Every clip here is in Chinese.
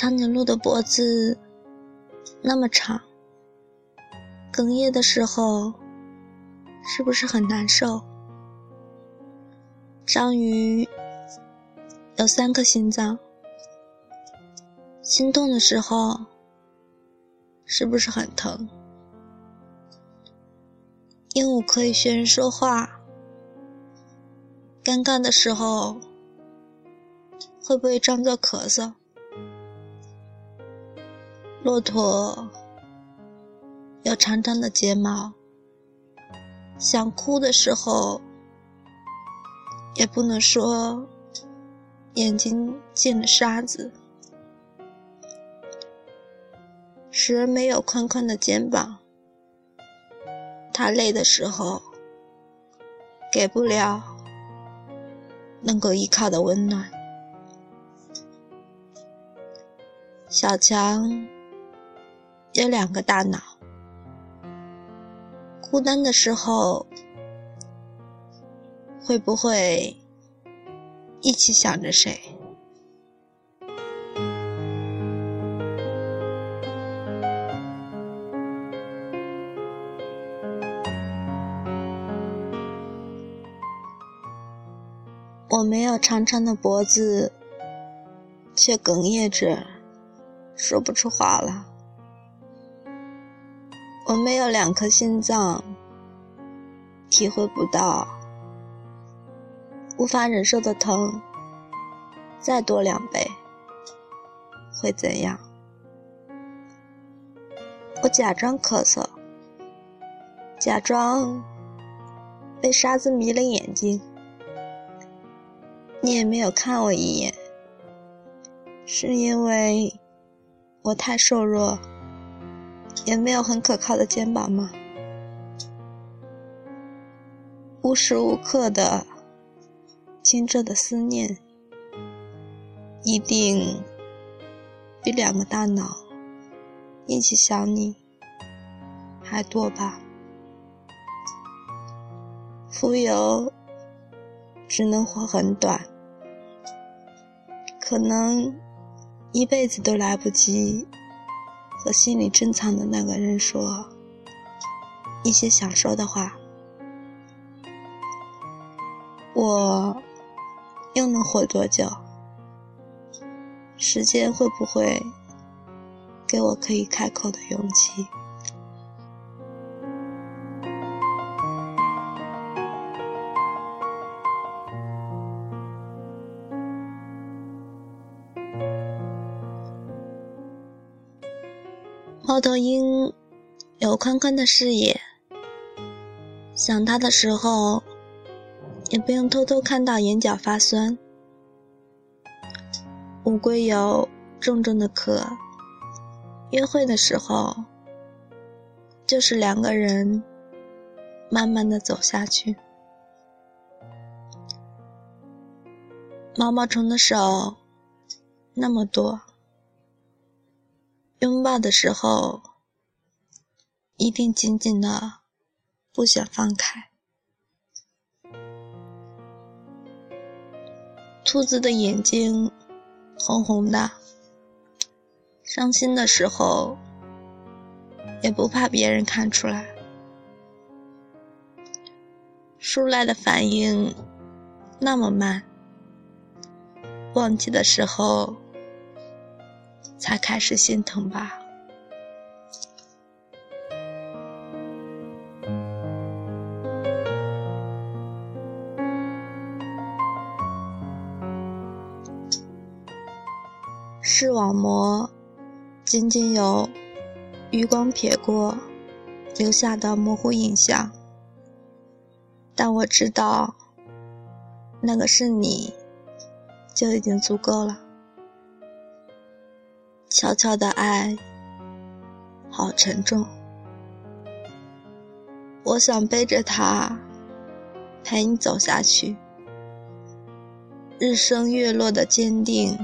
长颈鹿的脖子那么长，哽咽的时候是不是很难受？章鱼有三颗心脏，心动的时候是不是很疼？鹦鹉可以学人说话，尴尬的时候会不会装作咳嗽？骆驼有长长的睫毛，想哭的时候也不能说眼睛进了沙子。食人没有宽宽的肩膀，他累的时候给不了能够依靠的温暖。小强。有两个大脑，孤单的时候会不会一起想着谁？我没有长长的脖子，却哽咽着说不出话了。我没有两颗心脏，体会不到无法忍受的疼，再多两倍会怎样？我假装咳嗽，假装被沙子迷了眼睛，你也没有看我一眼，是因为我太瘦弱。也没有很可靠的肩膀吗？无时无刻的清澈的思念，一定比两个大脑一起想你还多吧？浮游只能活很短，可能一辈子都来不及。和心里珍藏的那个人说一些想说的话，我又能活多久？时间会不会给我可以开口的勇气？猫头鹰有宽宽的视野，想它的时候也不用偷偷看到眼角发酸。乌龟有重重的壳，约会的时候就是两个人慢慢的走下去。毛毛虫的手那么多。拥抱的时候，一定紧紧的，不想放开。兔子的眼睛红红的，伤心的时候也不怕别人看出来。树赖的反应那么慢，忘记的时候。才开始心疼吧。视网膜仅仅有余光瞥过留下的模糊影像，但我知道那个是你，就已经足够了。悄悄的爱，好沉重。我想背着它，陪你走下去。日升月落的坚定，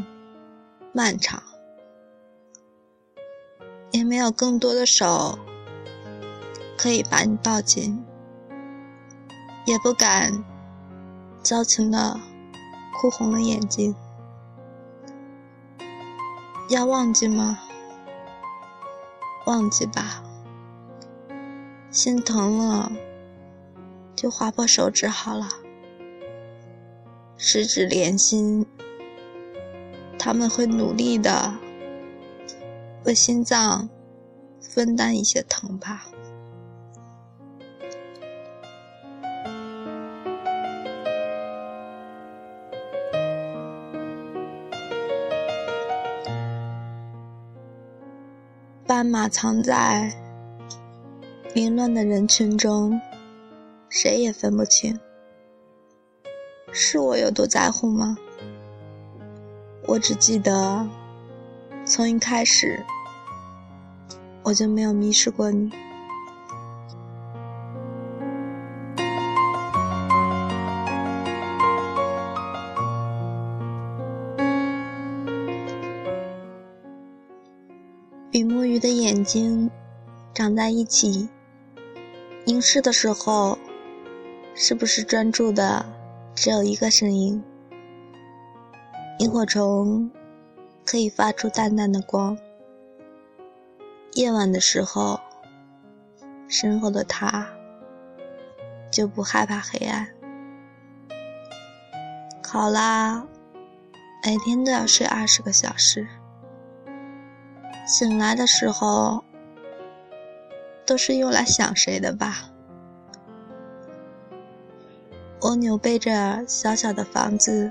漫长。也没有更多的手可以把你抱紧，也不敢矫情的哭红了眼睛。要忘记吗？忘记吧。心疼了，就划破手指好了。十指连心，他们会努力的为心脏分担一些疼吧。马藏在凌乱的人群中，谁也分不清。是我有多在乎吗？我只记得，从一开始我就没有迷失过你。比目鱼的眼睛长在一起，凝视的时候，是不是专注的只有一个声音？萤火虫可以发出淡淡的光，夜晚的时候，身后的他就不害怕黑暗。考拉每天都要睡二十个小时。醒来的时候，都是用来想谁的吧？蜗牛背着小小的房子，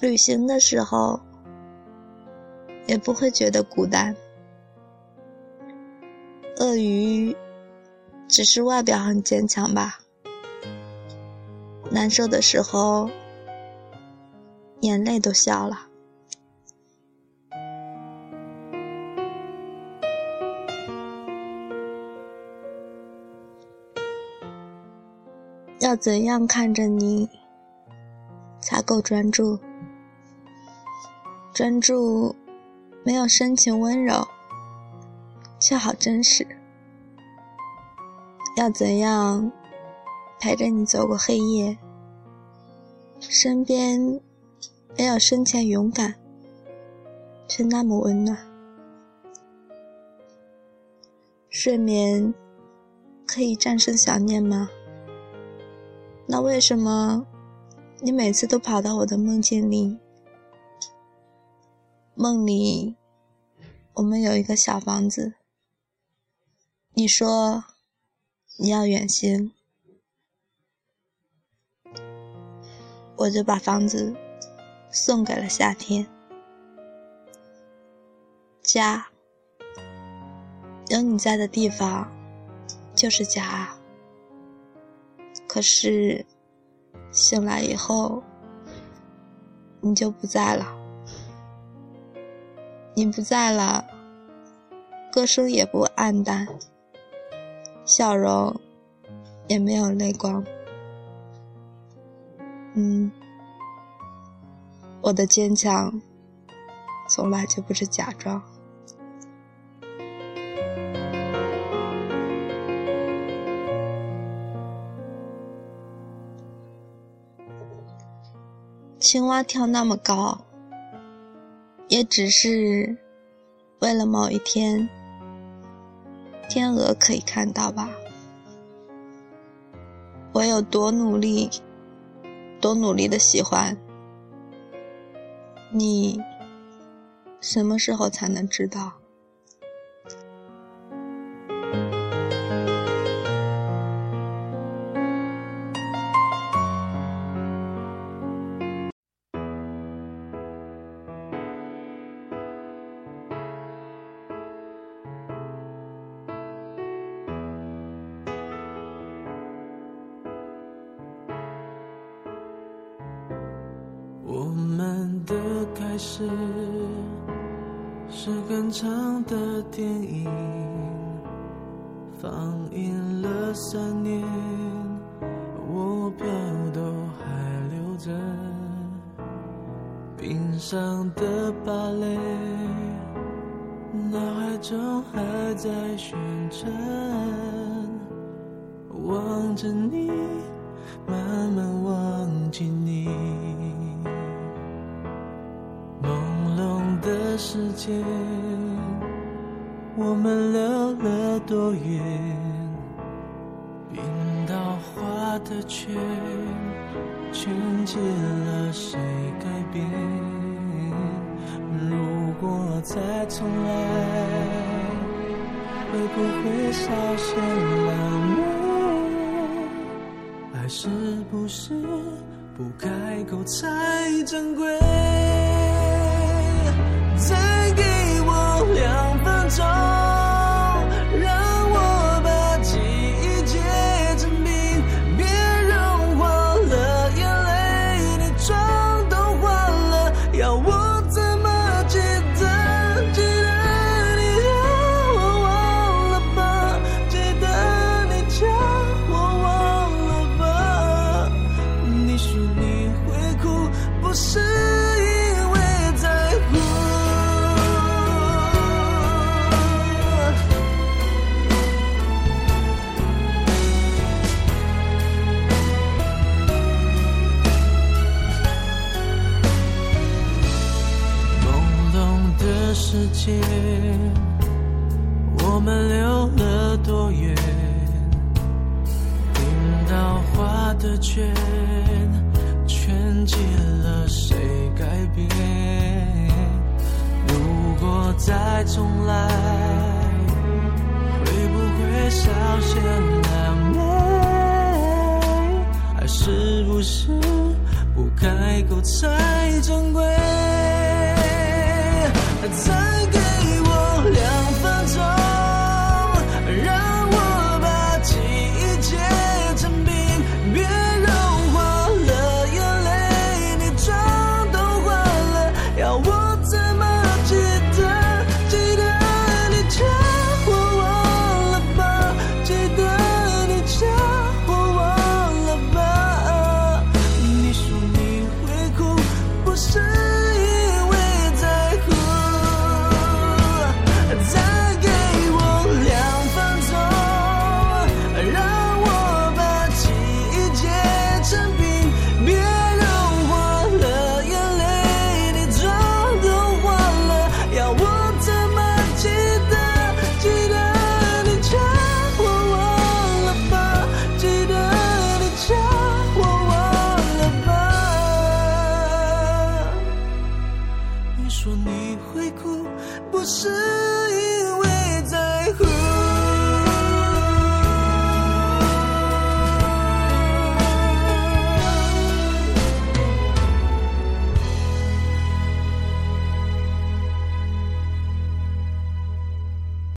旅行的时候也不会觉得孤单。鳄鱼只是外表很坚强吧？难受的时候，眼泪都笑了。要怎样看着你才够专注？专注没有深情温柔，却好真实。要怎样陪着你走过黑夜？身边没有深情勇敢，却那么温暖。睡眠可以战胜想念吗？那为什么你每次都跑到我的梦境里？梦里我们有一个小房子，你说你要远行，我就把房子送给了夏天。家，有你在的地方就是家啊。可是，醒来以后，你就不在了。你不在了，歌声也不黯淡，笑容也没有泪光。嗯，我的坚强，从来就不是假装。青蛙跳那么高，也只是为了某一天，天鹅可以看到吧？我有多努力，多努力的喜欢你，什么时候才能知道？我们的开始是很长的电影，放映了三年，我票都还留着，冰上的芭蕾，脑海中还在旋转，望着你，慢慢忘记你。的时间，我们溜了多远？冰刀划的圈，圈解了谁改变？如果再重来，会不会稍显冷漠？爱是不是不开口才珍贵？两分钟，了，谁改变？如果再重来，会不会狼狈？爱是不是不开口才珍贵？再给。